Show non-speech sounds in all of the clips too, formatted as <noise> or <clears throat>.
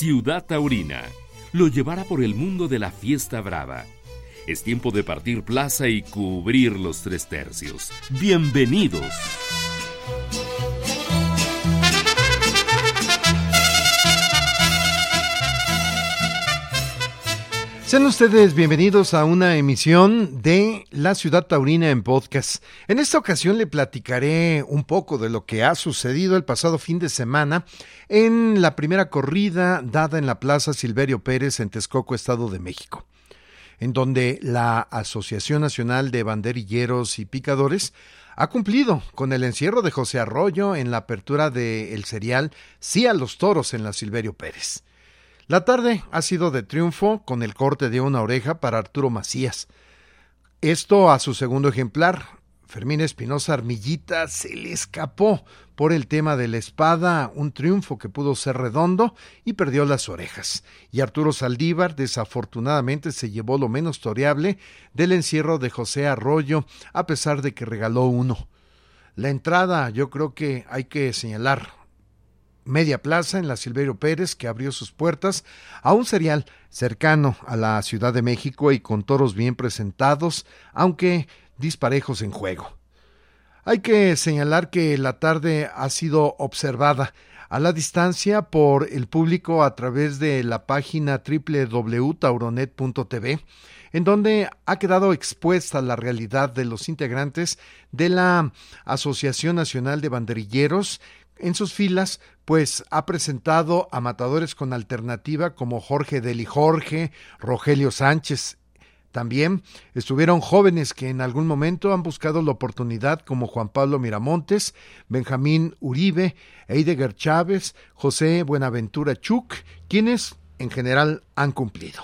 Ciudad Taurina lo llevará por el mundo de la fiesta brava. Es tiempo de partir plaza y cubrir los tres tercios. Bienvenidos. Sean ustedes bienvenidos a una emisión de La Ciudad Taurina en podcast. En esta ocasión le platicaré un poco de lo que ha sucedido el pasado fin de semana en la primera corrida dada en la Plaza Silverio Pérez en Texcoco, Estado de México, en donde la Asociación Nacional de Banderilleros y Picadores ha cumplido con el encierro de José Arroyo en la apertura del serial Sí a los Toros en la Silverio Pérez. La tarde ha sido de triunfo con el corte de una oreja para Arturo Macías. Esto a su segundo ejemplar. Fermín Espinosa Armillita se le escapó por el tema de la espada, un triunfo que pudo ser redondo y perdió las orejas. Y Arturo Saldívar desafortunadamente se llevó lo menos toreable del encierro de José Arroyo, a pesar de que regaló uno. La entrada yo creo que hay que señalar Media Plaza en la Silverio Pérez, que abrió sus puertas a un serial cercano a la Ciudad de México y con toros bien presentados, aunque disparejos en juego. Hay que señalar que la tarde ha sido observada a la distancia por el público a través de la página www.tauronet.tv, en donde ha quedado expuesta la realidad de los integrantes de la Asociación Nacional de Banderilleros en sus filas, pues ha presentado a matadores con alternativa como Jorge Deli Jorge, Rogelio Sánchez. También estuvieron jóvenes que en algún momento han buscado la oportunidad como Juan Pablo Miramontes, Benjamín Uribe, Eideger Chávez, José Buenaventura Chuk, quienes en general han cumplido.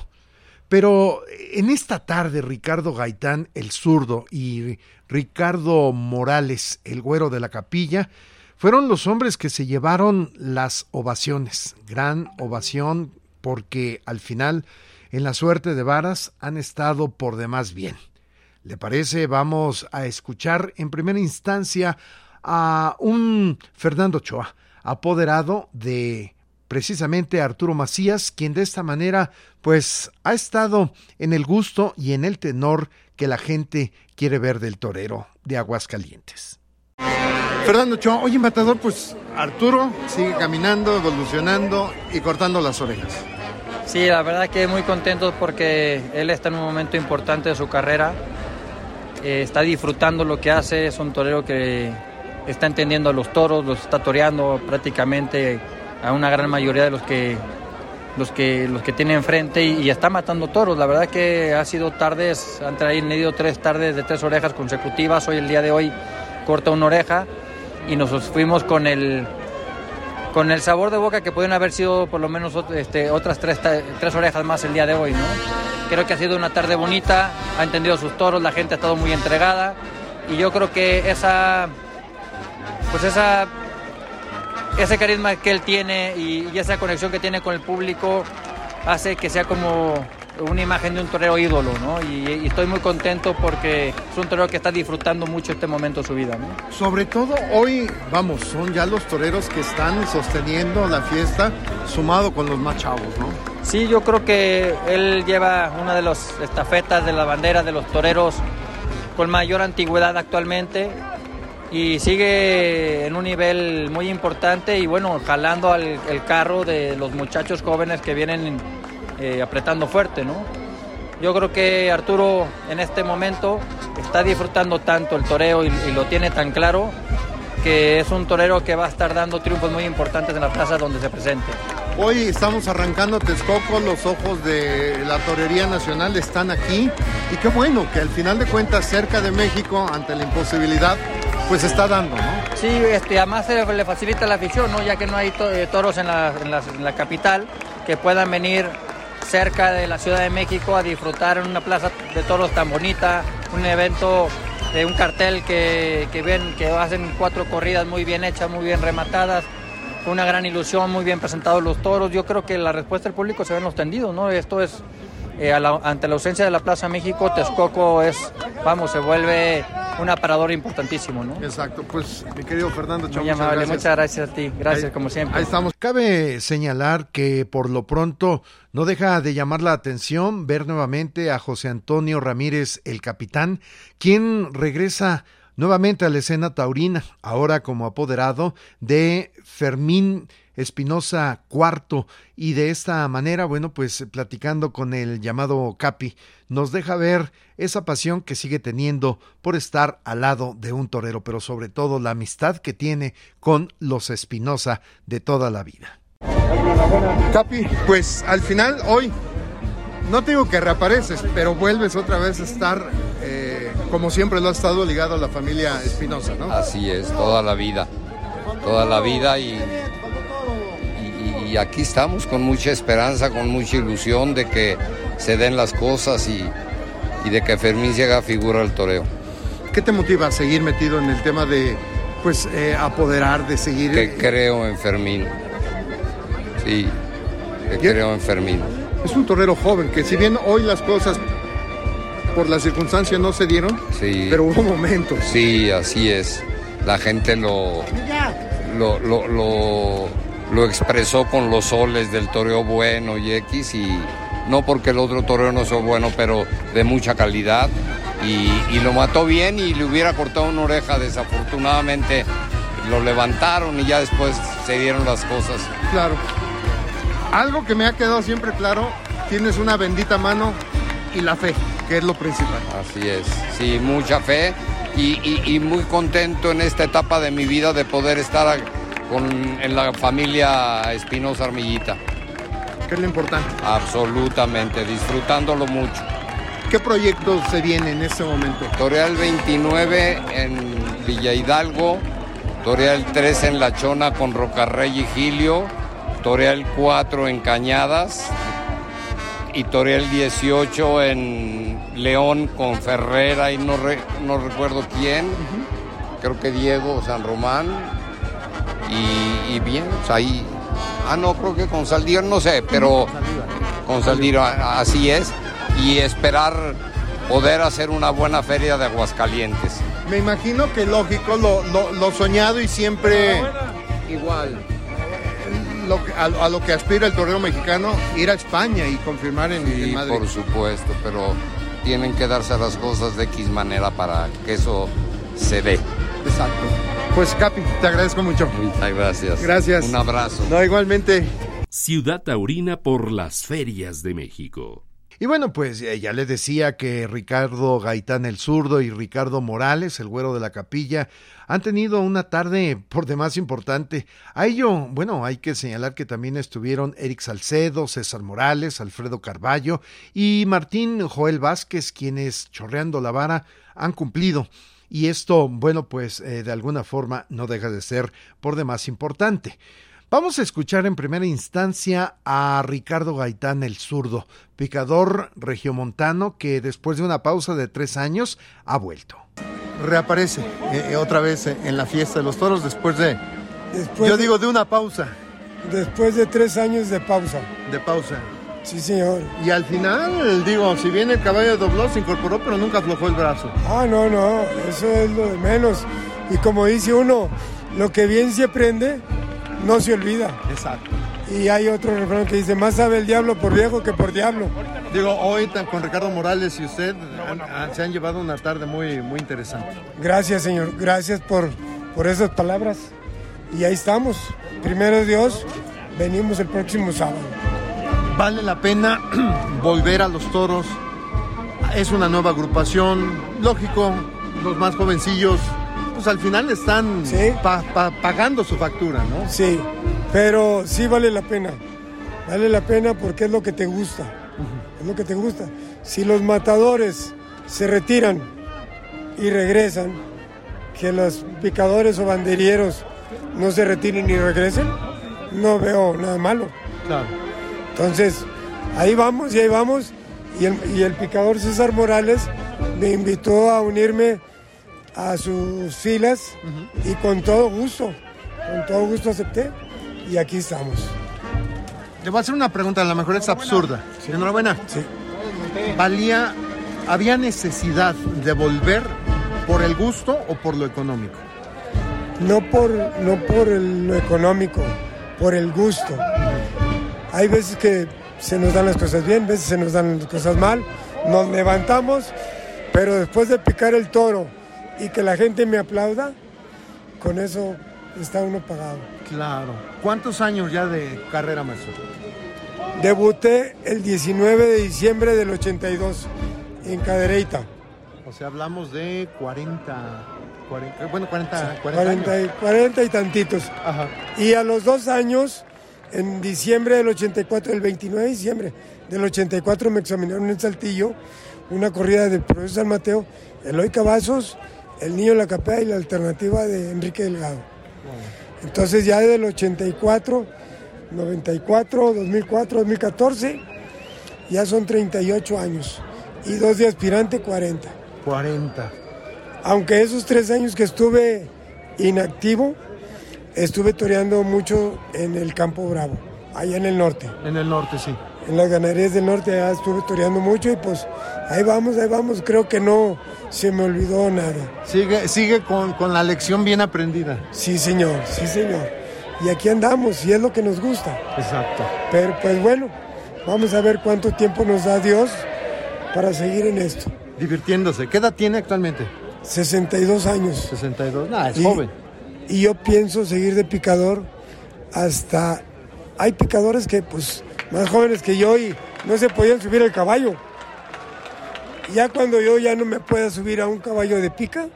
Pero en esta tarde Ricardo Gaitán, el zurdo, y Ricardo Morales, el güero de la capilla, fueron los hombres que se llevaron las ovaciones, gran ovación, porque al final en la suerte de varas han estado por demás bien. ¿Le parece? Vamos a escuchar en primera instancia a un Fernando Choa, apoderado de precisamente Arturo Macías, quien de esta manera pues ha estado en el gusto y en el tenor que la gente quiere ver del torero de Aguascalientes. Fernando Choa, oye Matador, pues Arturo sigue caminando, evolucionando y cortando las orejas. Sí, la verdad que muy contento porque él está en un momento importante de su carrera, eh, está disfrutando lo que hace, es un torero que está entendiendo a los toros, los está toreando prácticamente a una gran mayoría de los que los que los que tiene enfrente y, está matando toros. La verdad que ha sido tardes, han traído tres tardes de tres orejas consecutivas. Hoy el día de hoy corta una oreja y nos fuimos con el con el sabor de boca que pueden haber sido por lo menos este, otras tres, tres orejas más el día de hoy, ¿no? Creo que ha sido una tarde bonita, ha entendido sus toros, la gente ha estado muy entregada y yo creo que esa pues esa ese carisma que él tiene y, y esa conexión que tiene con el público hace que sea como una imagen de un torero ídolo, ¿no? Y, estoy muy contento porque es un torero que está disfrutando mucho este momento de su vida, ¿no? Sobre todo hoy, vamos, son ya los toreros que están sosteniendo la fiesta, sumado con los más chavos, ¿no? Sí, yo creo que él lleva una de las estafetas de la bandera de los toreros con mayor antigüedad actualmente y sigue en un nivel muy importante y bueno, jalando al el carro de los muchachos jóvenes que vienen eh, apretando fuerte, ¿no? Yo creo que Arturo en este momento está disfrutando tanto el toreo y, lo tiene tan claro que es un torero que va a estar dando triunfos muy importantes en la plaza donde se presente. Hoy estamos arrancando Texcoco, los ojos de la Torería Nacional están aquí y qué bueno que al final de cuentas cerca de México, ante la imposibilidad, pues está dando, ¿no? Sí, este, además le facilita la afición, ¿no? Ya que no hay eh, toros en la, en la capital que puedan venir cerca de la Ciudad de México a disfrutar en una plaza de toros tan bonita, un evento de un cartel que, ven que hacen cuatro corridas muy bien hechas, muy bien rematadas, una gran ilusión, muy bien presentados los toros. Yo creo que la respuesta del público se ve en los tendidos, ¿no? Esto es, eh, ante la ausencia de la Plaza México, Texcoco es, vamos, se vuelve un aparador importantísimo, ¿no? Exacto, pues mi querido Fernando Muy amable, muchas gracias a ti, gracias como siempre. Ahí estamos. Cabe señalar que por lo pronto no deja de llamar la atención ver nuevamente a José Antonio Ramírez, el capitán, quien regresa nuevamente a la escena taurina, ahora como apoderado de Fermín Espinosa Cuarto y de esta manera, bueno, pues platicando con el llamado Capi, nos deja ver esa pasión que sigue teniendo por estar al lado de un torero, pero sobre todo la amistad que tiene con los Espinosa de toda la vida. Capi, pues al final hoy no te digo que reapareces, pero vuelves otra vez a estar eh, como siempre lo has estado ligado a la familia Espinosa, ¿no? Así es, toda la vida, toda la vida y y aquí estamos con mucha esperanza, con mucha ilusión de que se den las cosas y, de que Fermín se haga figura del toreo. ¿Qué te motiva a seguir metido en el tema de pues eh, apoderar, de seguir? Que creo en Fermín. Sí, que creo en Fermín. Es un torero joven que si bien hoy las cosas por las circunstancias no se dieron, sí, pero hubo momentos. Sí, así es. La gente lo, lo, lo lo expresó con los soles del toreo bueno y X y no porque el otro toreo no sea bueno, pero de mucha calidad y, lo mató bien y le hubiera cortado una oreja, desafortunadamente lo levantaron y ya después se dieron las cosas. Claro. Algo que me ha quedado siempre claro, tienes una bendita mano y la fe, que es lo principal. Así es, sí, mucha fe y, y muy contento en esta etapa de mi vida de poder estar con, en la familia Espinosa Armillita. ¿Qué es lo importante? Absolutamente, disfrutándolo mucho. ¿Qué proyectos se vienen en este momento? Toreal 29 en Villa Hidalgo, Toreal 3 en La Chona con Rocarrey y Gilio, Toreal 4 en Cañadas y Toreal 18 en León con Ferrera y no, no recuerdo quién, creo que Diego San Román y, bien, ahí, ah no, creo que con Saldívar no sé, pero con Saldívar así es, y esperar poder hacer una buena feria de Aguascalientes. Me imagino que lógico, lo, soñado y siempre igual. a, lo que aspira el torneo mexicano, ir a España y confirmar en, sí, Madrid. Por supuesto, pero tienen que darse las cosas de X manera para que eso se dé. Exacto. Pues Capi, te agradezco mucho. Muchas gracias. Gracias. Un abrazo. No, igualmente. Ciudad Taurina por las ferias de México. Y bueno, pues eh, ya les decía que Ricardo Gaitán el zurdo y Ricardo Morales, el güero de la capilla, han tenido una tarde por demás importante. A ello, bueno, hay que señalar que también estuvieron Eric Salcedo, César Morales, Alfredo Carballo y Martín Joel Vázquez, quienes, chorreando la vara, han cumplido y esto, bueno, pues eh, de alguna forma no deja de ser por demás importante. Vamos a escuchar en primera instancia a Ricardo Gaitán el zurdo, picador regiomontano que después de una pausa de tres años ha vuelto. Reaparece eh, eh, otra vez en la fiesta de los toros después de, yo digo, de una pausa. Después de tres años de pausa. De pausa. Sí, señor. Y al final, digo, si bien el caballo dobló, se incorporó, pero nunca aflojó el brazo. Ah, no, no, eso es lo de menos. Y como dice uno, lo que bien se aprende, no se olvida. Exacto. Y hay otro refrán que dice, más sabe el diablo por viejo que por diablo. Digo, hoy con Ricardo Morales y usted se han llevado una tarde muy, muy interesante. Gracias, señor. Gracias por, por esas palabras. Y ahí estamos. Primero Dios, venimos el próximo sábado vale la pena <clears throat> volver a los toros. Es una nueva agrupación, lógico, los más jovencillos, pues al final están pagando su factura, ¿no? Sí, pero sí vale la pena. Vale la pena porque es lo que te gusta. Es lo que te gusta. Si los matadores se retiran y regresan, que los picadores o banderilleros no se retiren y regresen, no veo nada malo. Claro. Entonces, ahí vamos y ahí vamos. Y el, picador César Morales me invitó a unirme a sus filas y con todo gusto, con todo gusto acepté y aquí estamos. Le voy a hacer una pregunta, a lo mejor es absurda. Enhorabuena. Sí. ¿Valía, había necesidad de volver ¿Por el gusto o por lo económico? No por, no por el- lo económico, por el gusto. Hay veces que se nos dan las cosas bien, veces se nos dan las cosas mal, nos levantamos, pero después de picar el toro y que la gente me aplauda, con eso está uno pagado. Claro. ¿Cuántos años ya de carrera, maestro? Debuté el 19 de diciembre del 82 en Cadereyta. O sea, hablamos de 40, 40 bueno, 40, 40, 40 años. y, 40 y tantitos. Ajá. Y a los dos años, en diciembre del 84, el 29 de diciembre del 84, me examinaron en Saltillo una corrida del profesor San Mateo, Eloy Cavazos, el niño de la capea y la alternativa de Enrique Delgado. Entonces ya del 84, 94, 2004, 2014, ya son 38 años. Y dos de aspirante, 40. 40. Aunque esos tres años que estuve inactivo, estuve toreando mucho en el Campo Bravo, allá en el norte. En el norte, sí. En las ganaderías del norte allá estuve toreando mucho y pues ahí vamos, ahí vamos. Creo que no se me olvidó nada. Sigue, sigue con, con la lección bien aprendida. Sí, señor, sí, señor. Y aquí andamos y es lo que nos gusta. Exacto. Pero pues bueno, vamos a ver cuánto tiempo nos da Dios para seguir en esto. Divirtiéndose. ¿Qué edad tiene actualmente? 62 años. 62. Nah, es Y- joven. Y yo pienso seguir de picador hasta... Hay picadores que, pues, más jóvenes que yo y no se podían subir al caballo. Ya cuando yo ya no me pueda subir a un caballo de pica,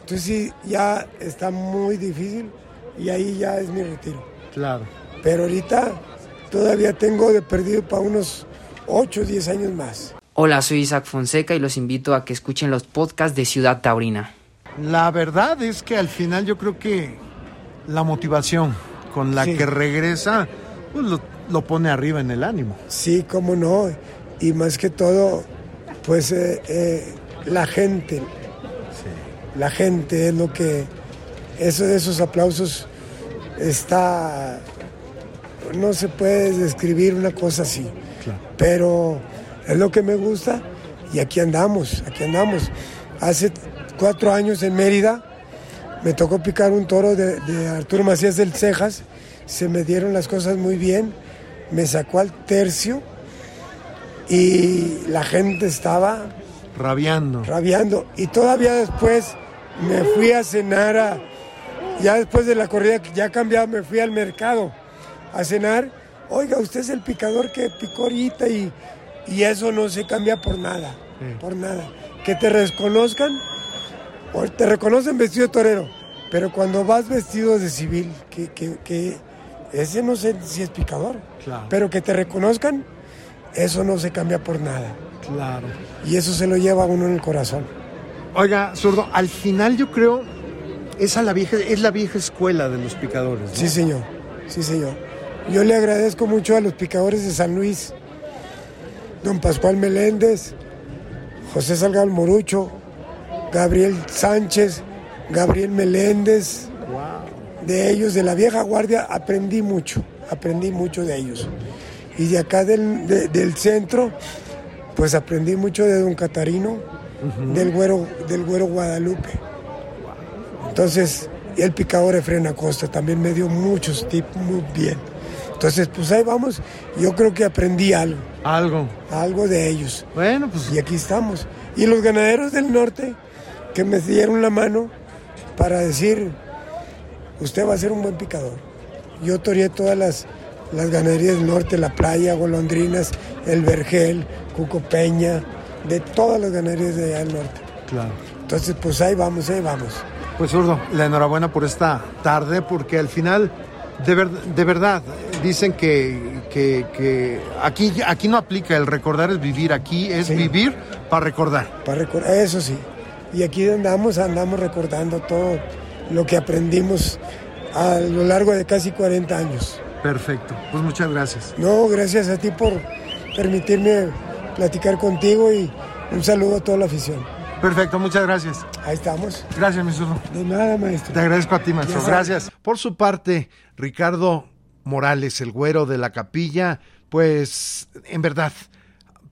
entonces sí, ya está muy difícil y ahí ya es mi retiro. Claro. Pero ahorita todavía tengo de perdido para unos 8 o 10 años más. Hola, soy Isaac Fonseca y los invito a que escuchen los podcasts de Ciudad Taurina. La verdad es que al final yo creo que la motivación con la Sí. que regresa pues lo, lo pone arriba en el ánimo. Sí, cómo no. Y más que todo, pues eh, eh, la gente. La gente es lo que. Eso de esos aplausos está. No se puede describir una cosa así. Pero es lo que me gusta y aquí andamos, aquí andamos. Hace cuatro años en Mérida me tocó picar un toro de, de Arturo Macías del Cejas. Se me dieron las cosas muy bien. Me sacó al tercio y la gente estaba Rabiando. rabiando. Y todavía después me fui a cenar a. Ya después de la corrida, que ya cambiaba, me fui al mercado a cenar. Oiga, usted es el picador que picó ahorita y, y eso no se cambia por nada. Por nada. Que te reconozcan, o te reconocen vestido de torero, pero cuando vas vestido de civil, que, que, que ese no sé si es picador, Claro. pero que te reconozcan, eso no se cambia por nada. Claro. Y eso se lo lleva a uno en el corazón. Oiga, zurdo, al final yo creo esa la vieja, es la vieja escuela de los picadores. ¿no? Sí, señor. Sí, señor. Yo le agradezco mucho a los picadores de San Luis, don Pascual Meléndez, José Salgado Morucho, Gabriel Sánchez, Gabriel Meléndez. De ellos, de la vieja guardia, aprendí mucho, aprendí mucho de ellos. Y de acá del, de- del centro, pues aprendí mucho de don Catarino, del, güero, del güero Guadalupe. Entonces, y el picador Efren Acosta también me dio muchos tips muy bien. Entonces, pues ahí vamos. Yo creo que aprendí algo, Algo. algo de ellos. Bueno, pues Y aquí estamos. Y los ganaderos del norte que me dieron la mano para decir, usted va a ser un buen picador. Yo toreé todas las, las ganaderías del norte, La Playa, Golondrinas, El Vergel, Cuco Peña, de todas las ganaderías de allá del norte. claro. Entonces, pues ahí vamos, ahí vamos. Pues zurdo, la enhorabuena por esta tarde, porque al final, de, ver- de verdad, dicen que, que- que aquí, aquí no aplica el recordar es vivir, aquí es Sí. vivir para recordar. Para recordar, eso sí. Y aquí andamos, andamos recordando todo lo que aprendimos a lo largo de casi 40 años. Perfecto, pues muchas gracias. No, gracias a ti por permitirme platicar contigo y un saludo a toda la afición. Perfecto, muchas gracias. Ahí estamos. Gracias, zurdo. De nada, maestro. Te agradezco a ti, maestro. Gracias. Por su parte, Ricardo Morales, el güero de la capilla, pues en verdad,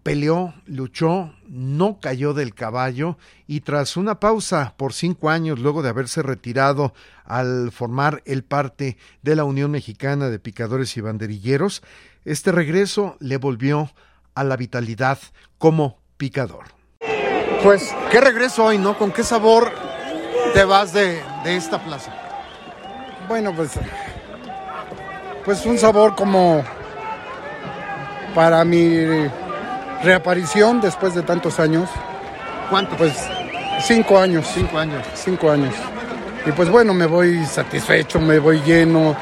peleó, luchó, no cayó del caballo y tras una pausa por cinco años luego de haberse retirado al formar el parte de la Unión Mexicana de Picadores y Banderilleros, este regreso le volvió a la vitalidad como picador. Pues, ¿qué regreso hoy, no? ¿Con qué sabor te vas de, de esta plaza? Bueno, pues, pues un sabor como para mi reaparición después de tantos años. ¿Cuánto? Pues cinco años. Cinco años. Cinco años. Y pues bueno, me voy satisfecho, me voy lleno,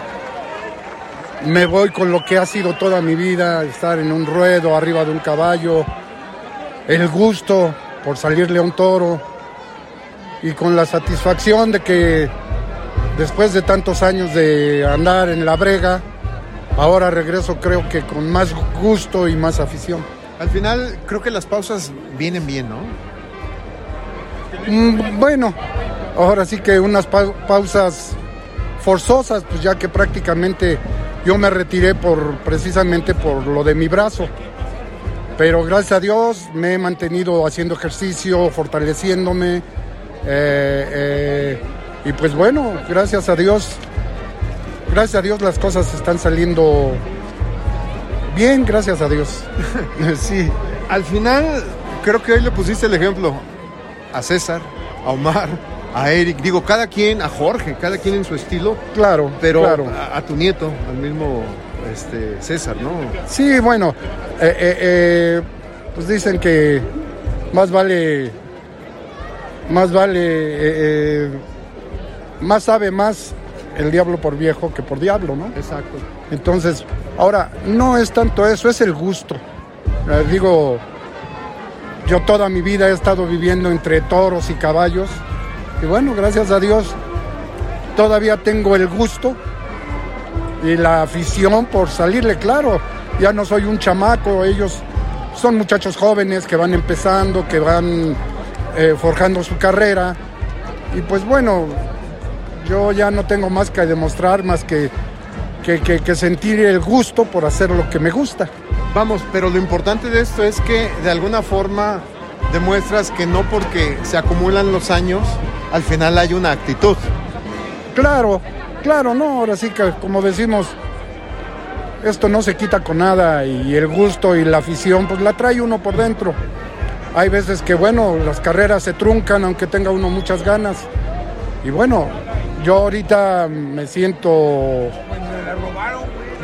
me voy con lo que ha sido toda mi vida, estar en un ruedo, arriba de un caballo, el gusto por salirle a un toro y con la satisfacción de que después de tantos años de andar en la brega, ahora regreso creo que con más gusto y más afición. Al final creo que las pausas vienen bien, ¿no? Mm, bueno, ahora sí que unas pausas forzosas, pues ya que prácticamente yo me retiré por precisamente por lo de mi brazo. Pero gracias a Dios me he mantenido haciendo ejercicio, fortaleciéndome. Eh, eh, y pues bueno, gracias a Dios, gracias a Dios las cosas están saliendo bien, gracias a Dios. <laughs> sí, al final creo que hoy le pusiste el ejemplo a César, a Omar, a Eric, digo, cada quien, a Jorge, cada quien en su estilo. Claro, pero claro. A, tu nieto, al mismo este, César, ¿no? Sí, bueno, eh, eh, eh, pues dicen que más vale, más vale, más sabe más el diablo por viejo que por diablo, ¿no? Exacto. Entonces, ahora, no es tanto eso, es el gusto. digo, yo toda mi vida he estado viviendo entre toros y caballos y bueno, gracias a Dios todavía tengo el gusto y la afición por salirle claro. Ya no soy un chamaco, ellos son muchachos jóvenes que van empezando, que van eh, forjando su carrera. Y pues bueno, yo ya no tengo más que demostrar, más que, que, que sentir el gusto por hacer lo que me gusta. Vamos, pero lo importante de esto es que de alguna forma demuestras que no porque se acumulan los años, al final hay una actitud. Claro, claro, no, ahora sí que como decimos, esto no se quita con nada y el gusto y la afición pues la trae uno por dentro. Hay veces que bueno, las carreras se truncan aunque tenga uno muchas ganas. Y bueno, yo ahorita me siento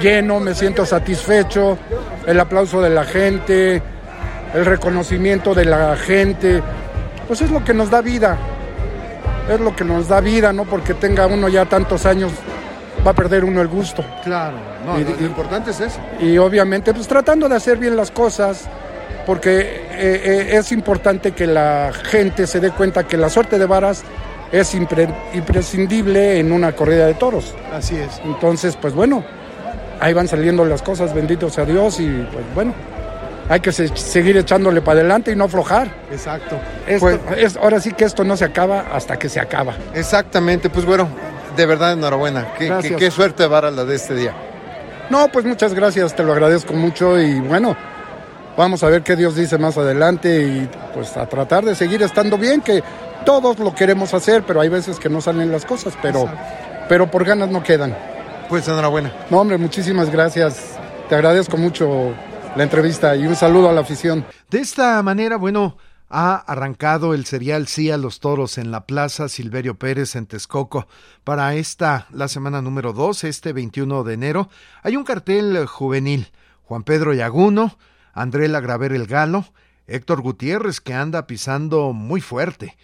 lleno, me siento satisfecho, el aplauso de la gente, el reconocimiento de la gente, pues es lo que nos da vida, es lo que nos da vida, no porque tenga uno ya tantos años va a perder uno el gusto. Claro, no, lo, importante es eso. Y obviamente, pues tratando de hacer bien las cosas, porque eh, eh, es importante que la gente se dé cuenta que la suerte de varas es imprescindible en una corrida de toros. Así es. Entonces, pues bueno, ahí van saliendo las cosas, benditos a Dios, y pues bueno, hay que seguir echándole para adelante y no aflojar. Exacto. Pues, ahora sí que esto no se acaba hasta que se acaba. Exactamente, pues bueno, de verdad enhorabuena. Qué, qué, suerte para la de este día. No, pues muchas gracias, te lo agradezco mucho y bueno, vamos a ver qué Dios dice más adelante y pues a tratar de seguir estando bien, que todos lo queremos hacer, pero hay veces que no salen las cosas, pero, pero por ganas no quedan. Pues enhorabuena. No, hombre, muchísimas gracias. Te agradezco mucho la entrevista y un saludo a la afición. De esta manera, bueno, ha arrancado el serial Sí a los Toros en la Plaza Silverio Pérez en Texcoco. Para esta, la semana número 2, este 21 de enero, hay un cartel juvenil. Juan Pedro Yaguno, André Lagraver el Galo, Héctor Gutiérrez que anda pisando muy fuerte,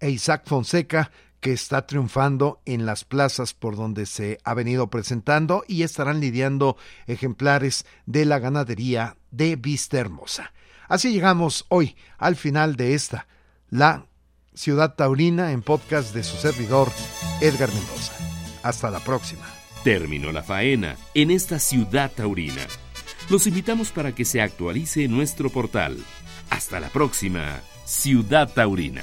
e Isaac Fonseca que está triunfando en las plazas por donde se ha venido presentando y estarán lidiando ejemplares de la ganadería de Vista Hermosa. Así llegamos hoy al final de esta, la Ciudad Taurina en podcast de su servidor Edgar Mendoza. Hasta la próxima. Terminó la faena en esta Ciudad Taurina. Los invitamos para que se actualice nuestro portal. Hasta la próxima, Ciudad Taurina.